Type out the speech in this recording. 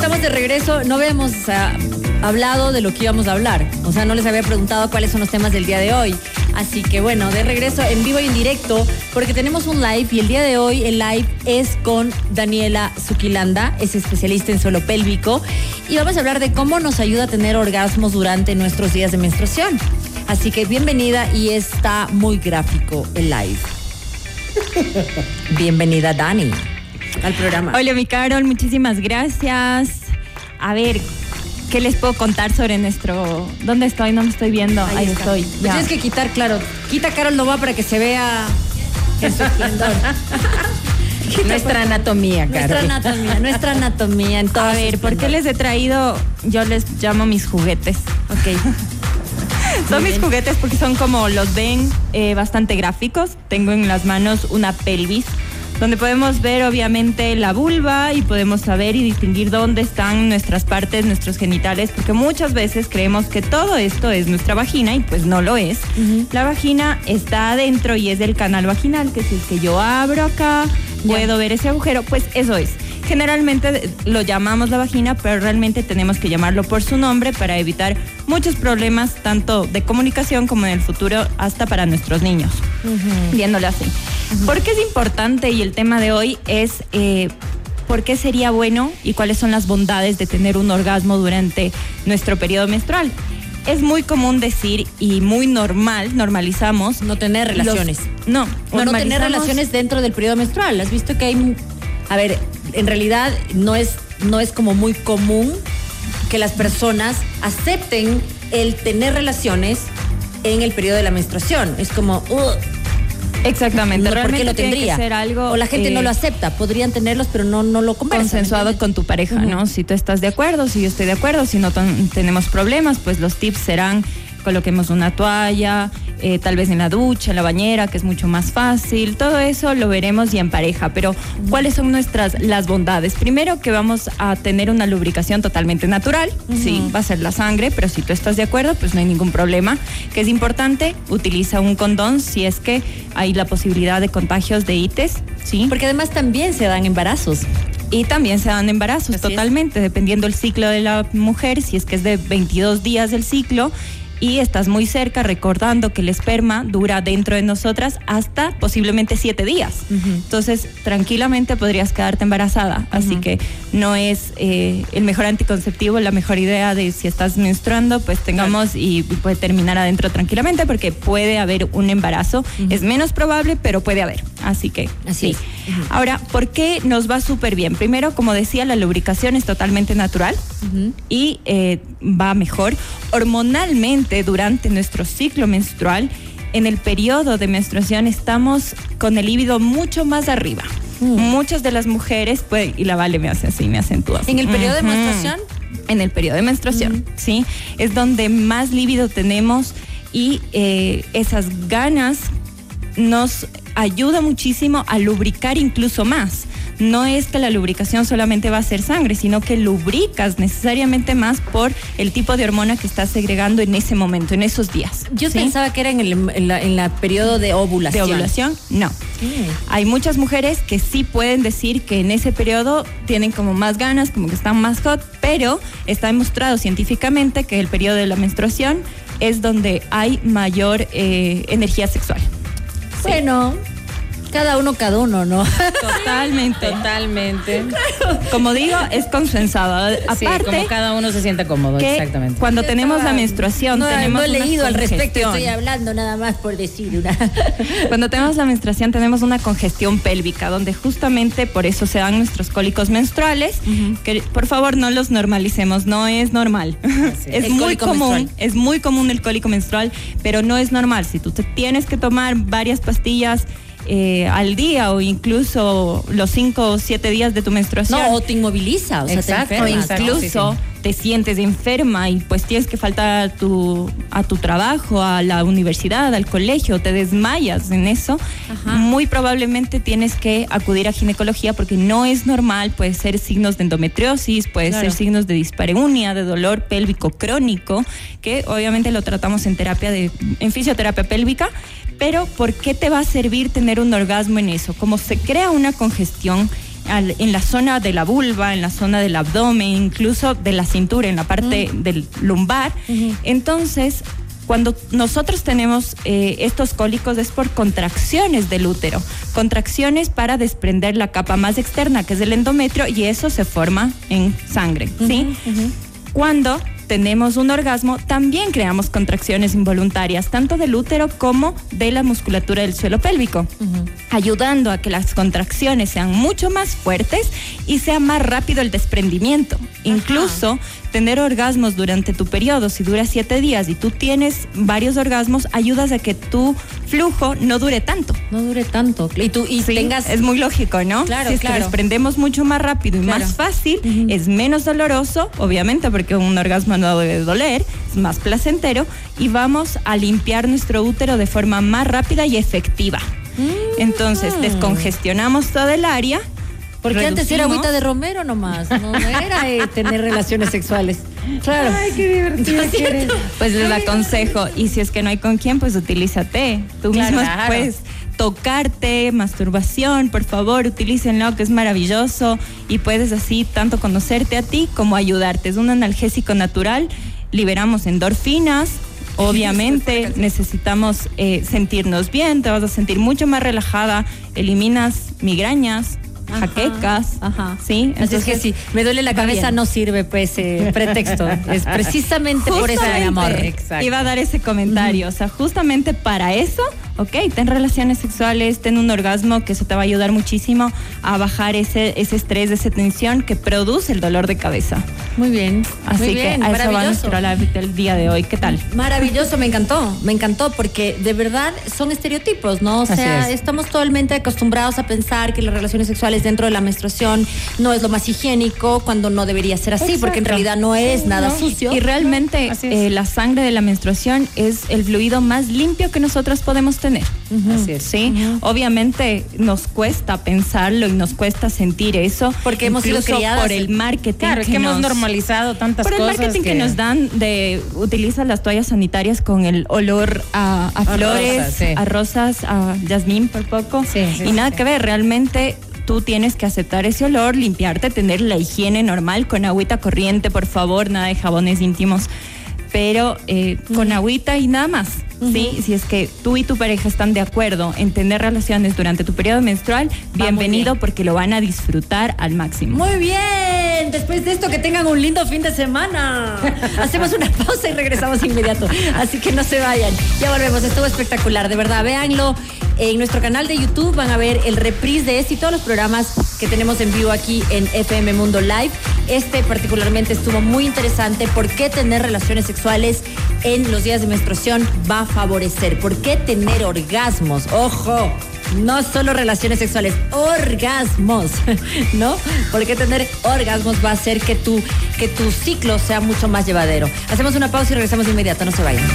estamos de regreso. No habíamos hablado de lo que íbamos a hablar. O sea, no les había preguntado cuáles son los temas del día de hoy. Así que bueno, de regreso en vivo y en directo, porque tenemos un live y el día de hoy el live es con Daniela Zuquilanda, es especialista en suelo pélvico, y vamos a hablar de cómo nos ayuda a tener orgasmos durante nuestros días de menstruación. Así que bienvenida y está muy gráfico el live. Bienvenida Dani al programa. Hola, mi Carol, muchísimas gracias. A ver, ¿qué les puedo contar sobre nuestro... ¿Dónde estoy? No me estoy viendo. Ahí, estoy. Pues ya. Tienes que quitar, claro. Quita Carol Nova para que se vea en su esplendor. Nuestra anatomía, Nuestra Carol. anatomía, nuestra anatomía. A Entonces, ver, ¿por qué les he traído? Yo les llamo mis juguetes. Ok. Son mis juguetes porque son como los ven eh, bastante gráficos. Tengo en las manos una pelvis donde podemos ver obviamente la vulva y podemos saber y distinguir dónde están nuestras partes, nuestros genitales, porque muchas veces creemos que todo esto es nuestra vagina y pues no lo es. La vagina está adentro y es del canal vaginal, que si es que yo abro acá, puedo ver ese agujero, pues eso es. Generalmente lo llamamos la vagina, pero realmente tenemos que llamarlo por su nombre para evitar muchos problemas, tanto de comunicación como en el futuro, hasta para nuestros niños, viéndolo así. ¿Por qué es importante? Y el tema de hoy es eh, por qué sería bueno y cuáles son las bondades de tener un orgasmo durante nuestro periodo menstrual. Es muy común decir y muy normal, normalizamos. No tener los- relaciones. no, O no tener relaciones dentro del periodo menstrual. ¿Has visto que hay... A ver, en realidad no es, no es como muy común que las personas acepten el tener relaciones en el periodo de la menstruación. Es como, "Ugh, Exactamente. no, ¿por qué realmente lo que tendría? ser algo, o la gente no eh, lo acepta. Podrían tenerlos, pero no, no lo conversan. consensuado con tu pareja. ¿no? Si tú estás de acuerdo, si yo estoy de acuerdo, si no ten- tenemos problemas, pues los tips serán coloquemos una toalla, eh, tal vez en la ducha, en la bañera, que es mucho más fácil. Todo eso lo veremos y en pareja. Pero, ¿cuáles son nuestras las bondades? Primero que vamos a tener una lubricación totalmente natural. Sí, va a ser la sangre, pero si tú estás de acuerdo, pues no hay ningún problema. Que es importante, utiliza un condón si es que hay la posibilidad de contagios de ITES, ¿sí? Porque además también se dan embarazos. Y también se dan embarazos, Así es. totalmente, dependiendo el ciclo de la mujer, si es que es de 22 días del ciclo y estás muy cerca, recordando que el esperma dura dentro de nosotras hasta posiblemente 7 días. Entonces, tranquilamente podrías quedarte embarazada. Así que no es eh, el mejor anticonceptivo, la mejor idea de si estás menstruando, pues tengamos y, y puede terminar adentro tranquilamente porque puede haber un embarazo. Es menos probable, pero puede haber. Así que Así sí. Ahora, ¿por qué nos va súper bien? Primero, como decía, la lubricación es totalmente natural y eh, va mejor. Hormonalmente, durante nuestro ciclo menstrual, en el periodo de menstruación estamos con el líbido mucho más arriba. Muchas de las mujeres, pues, y la Vale me hace así, me acentúa. ¿En el periodo de menstruación? En el periodo de menstruación, ¿sí? Es donde más líbido tenemos y eh, esas ganas nos ayuda muchísimo a lubricar incluso más. No es que la lubricación solamente va a ser sangre, sino que lubricas necesariamente más por el tipo de hormona que estás segregando en ese momento, en esos días. Yo ¿sí? pensaba que era en el en la, en la periodo de de ovulación. ovulación, no. Hay muchas mujeres que sí pueden decir que en ese periodo tienen como más ganas, como que están más hot, pero está demostrado científicamente que el periodo de la menstruación es donde hay mayor eh, energía sexual. Bueno, cada uno, cada uno, ¿no? Totalmente. Totalmente. Como digo, es consensuado. Sí, Aparte, como cada uno se sienta cómodo, que exactamente. cuando tenemos la menstruación, no, tenemos no he leído al respecto, estoy hablando nada más por decir una. Cuando tenemos la menstruación tenemos una congestión pélvica, donde justamente por eso se dan nuestros cólicos menstruales, que por favor no los normalicemos, no es normal. es muy común, menstrual. es muy común el cólico menstrual, pero no es normal. Si tú te tienes que tomar varias pastillas eh, al día o incluso los cinco o siete días de tu menstruación. No, o te inmoviliza, o sea, Exacto, te o enfermas. exacto. incluso sí, te sientes enferma y pues tienes que faltar a tu, a tu trabajo, a la universidad, al colegio, te desmayas en eso, muy probablemente tienes que acudir a ginecología porque no es normal, puede ser signos de endometriosis, puede Claro. ser signos de dispareunia, de dolor pélvico crónico, que obviamente lo tratamos en terapia de, en fisioterapia pélvica, pero ¿por qué te va a servir tener un orgasmo en eso? Como se crea una congestión al- en la zona de la vulva, en la zona del abdomen, incluso de la cintura, en la parte del lumbar. Entonces, cuando nosotros tenemos eh, estos cólicos es por contracciones del útero, contracciones para desprender la capa más externa, que es el endometrio, y eso se forma en sangre, ¿sí? Cuando tenemos un orgasmo, también creamos contracciones involuntarias, tanto del útero como de la musculatura del suelo pélvico, ayudando a que las contracciones sean mucho más fuertes y sea más rápido el desprendimiento. Incluso tener orgasmos durante tu periodo, si dura siete días y tú tienes varios orgasmos, ayudas a que tu flujo no dure tanto. No dure tanto. Y tú y Sí, tengas es muy lógico, ¿no? Claro, si es claro. que desprendemos mucho más rápido y Claro. más fácil, es menos doloroso, obviamente, porque un orgasmo no debe doler, es más placentero, y vamos a limpiar nuestro útero de forma más rápida y efectiva. Entonces, descongestionamos toda el área. Porque antes era agüita de romero nomás, no era eh, tener relaciones sexuales. Claro. Ay, qué divertido que eres. Pues les aconsejo, y si es que no hay con quién, pues utilízate. Tú Claro. mismo Claro. puedes tocarte, masturbación, por favor, utilícenlo, que es maravilloso y puedes así tanto conocerte a ti como ayudarte. Es un analgésico natural, liberamos endorfinas. Obviamente necesitamos eh, sentirnos bien, te vas a sentir mucho más relajada, eliminas migrañas, Ajá, jaquecas, Ajá. ¿sí? Así es que Entonces, si me duele la cabeza, bien. no sirve pues eh, pretexto. Es precisamente por eso, mi amor. Exacto. Iba a dar ese comentario. O sea, justamente para eso, ok, ten relaciones sexuales, ten un orgasmo, que eso te va a ayudar muchísimo a bajar ese, ese estrés, esa tensión que produce el dolor de cabeza. Muy bien. Así muy que bien, a eso va nuestro live del día de hoy. ¿Qué tal? Maravilloso, me encantó, me encantó porque de verdad son estereotipos, ¿no? O sea, es. estamos totalmente acostumbrados a pensar que las relaciones sexuales dentro de la menstruación no es lo más higiénico cuando no debería ser así, porque en Exacto. realidad no es Sí, nada no. sucio. Y realmente eh, la sangre de la menstruación es el fluido más limpio que nosotros podemos tener. Así es. Sí, obviamente nos cuesta pensarlo y nos cuesta sentir eso. Porque hemos sido por el marketing. Claro, es que hemos normalizado tantas Por el cosas. marketing que... nos dan de utiliza las toallas sanitarias con el olor a, a A flores, rosas, sí. a rosas, a jazmín por poco. Sí, sí, y nada que ver, realmente tú tienes que aceptar ese olor, limpiarte, tener la higiene normal con agüita corriente, por favor, nada de jabones íntimos, pero eh, con agüita y nada más. ¿sí? Si es que tú y tu pareja están de acuerdo en tener relaciones durante tu periodo menstrual, muy bienvenido bien. porque lo van a disfrutar al máximo. Muy bien, después de esto que tengan un lindo fin de semana. Hacemos una pausa y regresamos inmediato. Así que no se vayan. Ya volvemos, estuvo espectacular, de verdad. Véanlo en nuestro canal de YouTube, van a ver el reprise de este y todos los programas que tenemos en vivo aquí en FM Mundo Live. Este particularmente estuvo muy interesante. ¿Por qué tener relaciones sexuales en los días de menstruación va a favorecer? ¿Por qué tener orgasmos? Ojo. No solo relaciones sexuales, orgasmos, ¿no? Porque tener orgasmos va a hacer que tu, que tu ciclo sea mucho más llevadero. Hacemos una pausa y regresamos de inmediato, no se vayan.